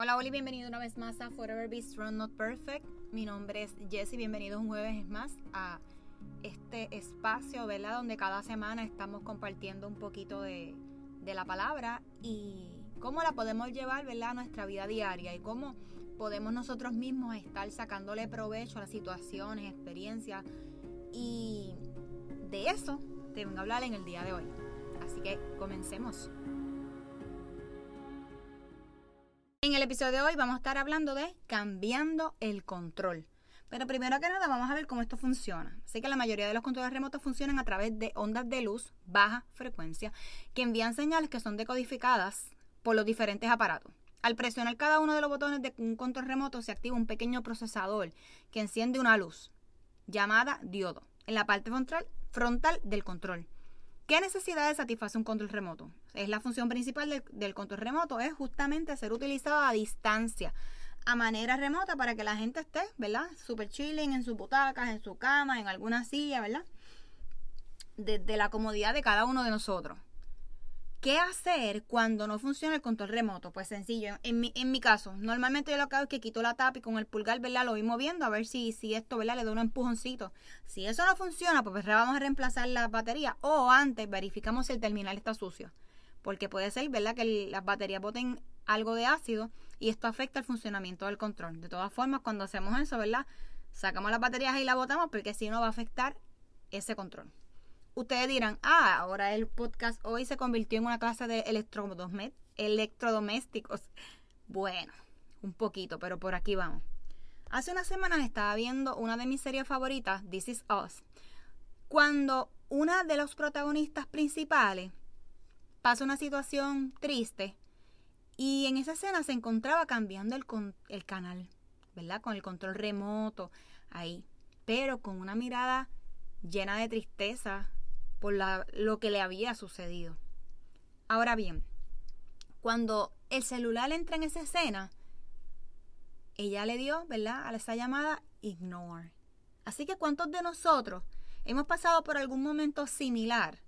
Hola, Oli, bienvenido una vez más a Forever Be Strong Not Perfect. Mi nombre es Jessie, bienvenidos un jueves más a este espacio, ¿verdad? Donde cada semana estamos compartiendo un poquito de, de la palabra y cómo la podemos llevar, ¿verdad? A nuestra vida diaria y cómo podemos nosotros mismos estar sacándole provecho a las situaciones, experiencias y de eso te vengo a hablar en el día de hoy. Así que comencemos. En el episodio de hoy vamos a estar hablando de cambiando el control. Pero primero que nada vamos a ver cómo esto funciona. Sé que la mayoría de los controles remotos funcionan a través de ondas de luz baja frecuencia que envían señales que son decodificadas por los diferentes aparatos. Al presionar cada uno de los botones de un control remoto se activa un pequeño procesador que enciende una luz llamada diodo en la parte frontal, frontal del control. ¿Qué necesidades satisface un control remoto? Es la función principal del, control remoto, es justamente ser utilizado a distancia, a manera remota para que la gente esté, ¿verdad? Super chilling en sus butacas, en su cama, en alguna silla, ¿verdad? Desde la comodidad de cada uno de nosotros. ¿Qué hacer cuando no funciona el control remoto? Pues sencillo, en mi, en mi caso, normalmente yo lo que hago es que quito la tapa y con el pulgar, ¿verdad? Lo voy moviendo a ver si, si esto, ¿verdad? Le doy un empujoncito. Si eso no funciona, pues vamos a reemplazar la batería o antes verificamos si el terminal está sucio. Porque puede ser, ¿verdad? Que las baterías boten algo de ácido y esto afecta el funcionamiento del control. De todas formas, cuando hacemos eso, ¿verdad? Sacamos las baterías y la botamos porque si no va a afectar ese control. Ustedes dirán, ah, ahora el podcast hoy se convirtió en una clase de electrodomésticos. Bueno, un poquito, pero por aquí vamos. Hace unas semanas estaba viendo una de mis series favoritas, This Is Us, cuando una de los protagonistas principales pasa una situación triste y en esa escena se encontraba cambiando el, el canal, ¿verdad? Con el control remoto ahí, pero con una mirada llena de tristeza, por lo que le había sucedido. Ahora bien, cuando el celular entra en esa escena, ella le dio, ¿verdad? A esa llamada ignore. Así que ¿cuántos de nosotros hemos pasado por algún momento similar?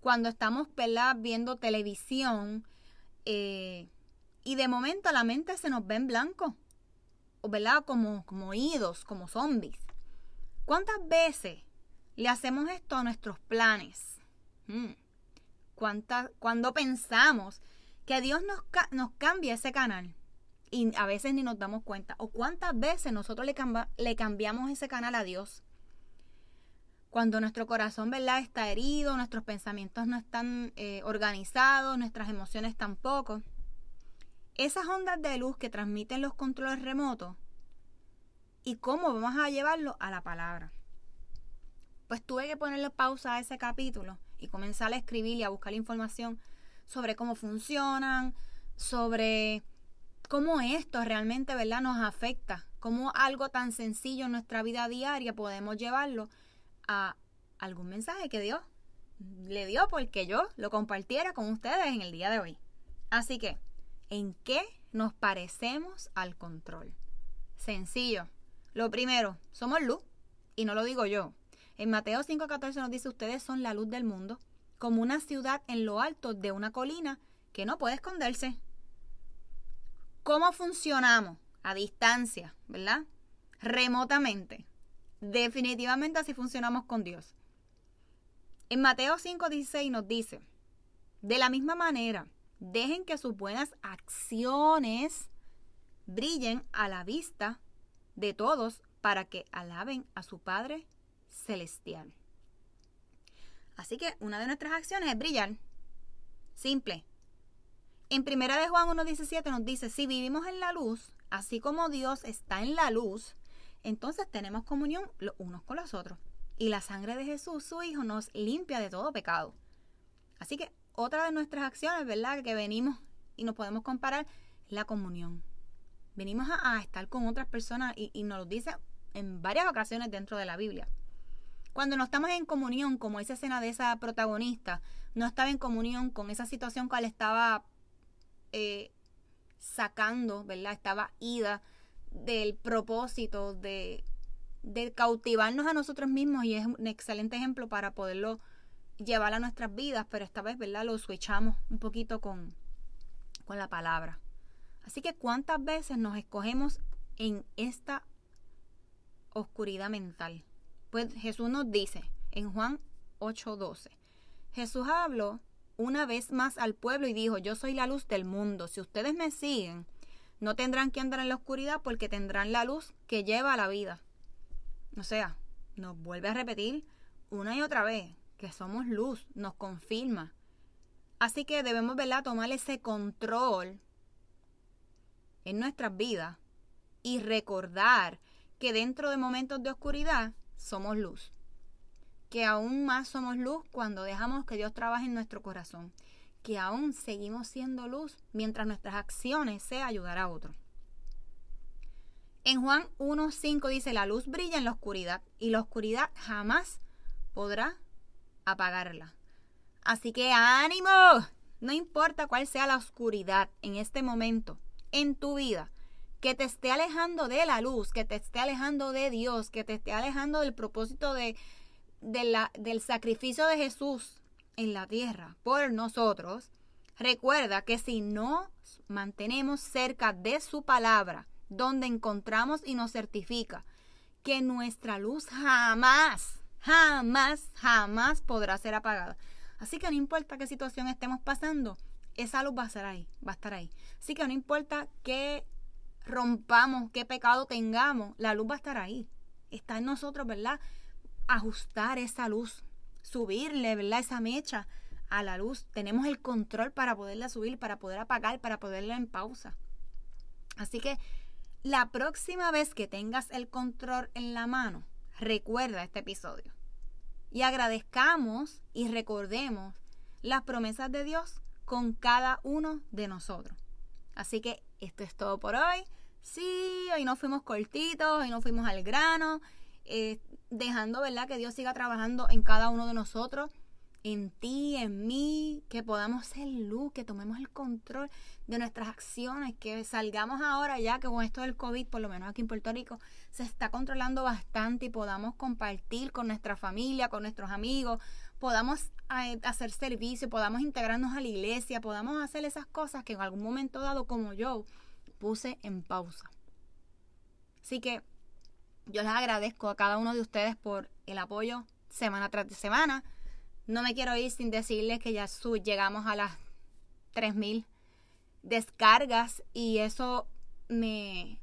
Cuando estamos, ¿verdad? Viendo televisión eh, y de momento la mente se nos ve en blanco, ¿verdad? Como, como como zombies. ¿Cuántas veces le hacemos esto a nuestros planes. Hmm. cuando pensamos que Dios nos, nos cambia ese canal y a veces ni nos damos cuenta. O cuántas veces nosotros le, le cambiamos ese canal a Dios. Cuando nuestro corazón ¿verdad? está herido, nuestros pensamientos no están eh, organizados, nuestras emociones tampoco. Esas ondas de luz que transmiten los controles remotos y cómo vamos a llevarlo a la palabra pues tuve que ponerle pausa a ese capítulo y comenzar a escribir y a buscar información sobre cómo funcionan, sobre cómo esto realmente ¿verdad? nos afecta, cómo algo tan sencillo en nuestra vida diaria podemos llevarlo a algún mensaje que Dios le dio porque yo lo compartiera con ustedes en el día de hoy. Así que, ¿en qué nos parecemos al control? Sencillo. Lo primero, somos luz. Y no lo digo yo, en Mateo 5:14 nos dice, ustedes son la luz del mundo, como una ciudad en lo alto de una colina que no puede esconderse. ¿Cómo funcionamos? A distancia, ¿verdad? Remotamente. Definitivamente así funcionamos con Dios. En Mateo 5:16 nos dice, de la misma manera, dejen que sus buenas acciones brillen a la vista de todos para que alaben a su Padre celestial. Así que una de nuestras acciones es brillar. Simple. En primera de Juan 1.17 nos dice, si vivimos en la luz, así como Dios está en la luz, entonces tenemos comunión los unos con los otros. Y la sangre de Jesús, su Hijo, nos limpia de todo pecado. Así que otra de nuestras acciones, ¿verdad? Que venimos y nos podemos comparar, la comunión. Venimos a, estar con otras personas y, y nos lo dice en varias ocasiones dentro de la Biblia. Cuando no estamos en comunión, como esa escena de esa protagonista, no estaba en comunión con esa situación cual estaba eh, sacando, ¿verdad? Estaba ida del propósito de, cautivarnos a nosotros mismos y es un excelente ejemplo para poderlo llevar a nuestras vidas, pero esta vez, ¿verdad? Lo switchamos un poquito con la palabra. Así que cuántas veces nos escogemos en esta oscuridad mental. Pues Jesús nos dice en Juan 8:12, Jesús habló una vez más al pueblo y dijo, yo soy la luz del mundo, si ustedes me siguen, no tendrán que andar en la oscuridad porque tendrán la luz que lleva a la vida. O sea, nos vuelve a repetir una y otra vez que somos luz, nos confirma. Así que debemos, ¿verdad?, tomar ese control en nuestras vidas y recordar que dentro de momentos de oscuridad somos luz. Que aún más somos luz cuando dejamos que Dios trabaje en nuestro corazón. Que aún seguimos siendo luz mientras nuestras acciones sea ayudar a otros. En Juan 1.5 dice, la luz brilla en la oscuridad y la oscuridad jamás podrá apagarla. Así que ánimo, no importa cuál sea la oscuridad en este momento en tu vida, que te esté alejando de la luz, que te esté alejando de Dios, que te esté alejando del propósito de, la, del sacrificio de Jesús en la tierra por nosotros, recuerda que si nos mantenemos cerca de su palabra, donde encontramos y nos certifica que nuestra luz jamás, jamás, jamás podrá ser apagada. Así que no importa qué situación estemos pasando, esa luz va a estar ahí, va a estar ahí. Así que no importa qué rompamos, qué pecado tengamos, la luz va a estar ahí. Está en nosotros, ¿verdad? Ajustar esa luz, subirle, ¿verdad? Esa mecha a la luz. Tenemos el control para poderla subir, para poder apagar, para poderla en pausa. Así que la próxima vez que tengas el control en la mano, recuerda este episodio. Y agradezcamos y recordemos las promesas de Dios con cada uno de nosotros. Así que esto es todo por hoy. Sí, hoy nos fuimos cortitos, hoy nos fuimos al grano, eh, dejando, ¿verdad? Que Dios siga trabajando en cada uno de nosotros en ti, en mí, que podamos ser luz, que tomemos el control de nuestras acciones, que salgamos ahora ya que con esto del COVID, por lo menos aquí en Puerto Rico, se está controlando bastante y podamos compartir con nuestra familia, con nuestros amigos, podamos eh, hacer servicio, podamos integrarnos a la iglesia, podamos hacer esas cosas que en algún momento dado, como yo, puse en pausa. Así que yo les agradezco a cada uno de ustedes por el apoyo semana tras semana no me quiero ir sin decirles que ya llegamos a las 3000 descargas y eso me,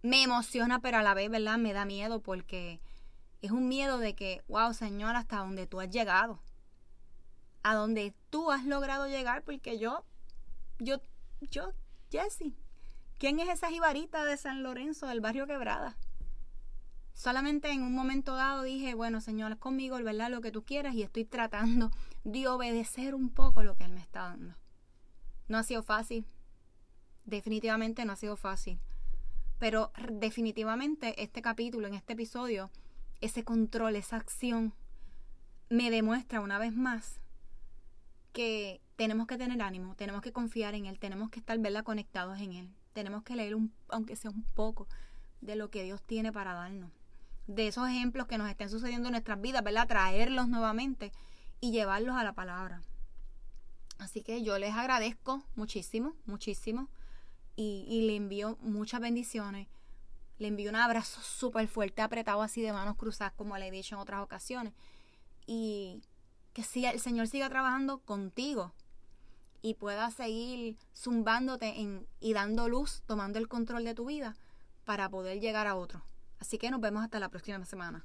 me emociona, pero a la vez, ¿verdad? Me da miedo porque es un miedo de que, wow, Señor, hasta donde tú has llegado. A donde tú has logrado llegar, porque yo, yo, yo, Jessie, ¿quién es esa jibarita de San Lorenzo del barrio Quebrada? Solamente en un momento dado dije, bueno, Señor, conmigo, ¿verdad? Lo que tú quieras y estoy tratando de obedecer un poco lo que Él me está dando. No ha sido fácil. Definitivamente no ha sido fácil. Pero definitivamente este capítulo, en este episodio, ese control, esa acción, me demuestra una vez más que tenemos que tener ánimo, tenemos que confiar en Él, tenemos que estar, ¿verdad? Conectados en Él. Tenemos que leer, un, aunque sea un poco, de lo que Dios tiene para darnos de esos ejemplos que nos estén sucediendo en nuestras vidas, ¿verdad? Traerlos nuevamente y llevarlos a la palabra. Así que yo les agradezco muchísimo, muchísimo. Y, le envío muchas bendiciones. Le envío un abrazo súper fuerte, apretado así de manos cruzadas, como le he dicho en otras ocasiones. Y que siga, el Señor siga trabajando contigo y pueda seguir zumbándote y dando luz, tomando el control de tu vida para poder llegar a otro. Así que nos vemos hasta la próxima semana.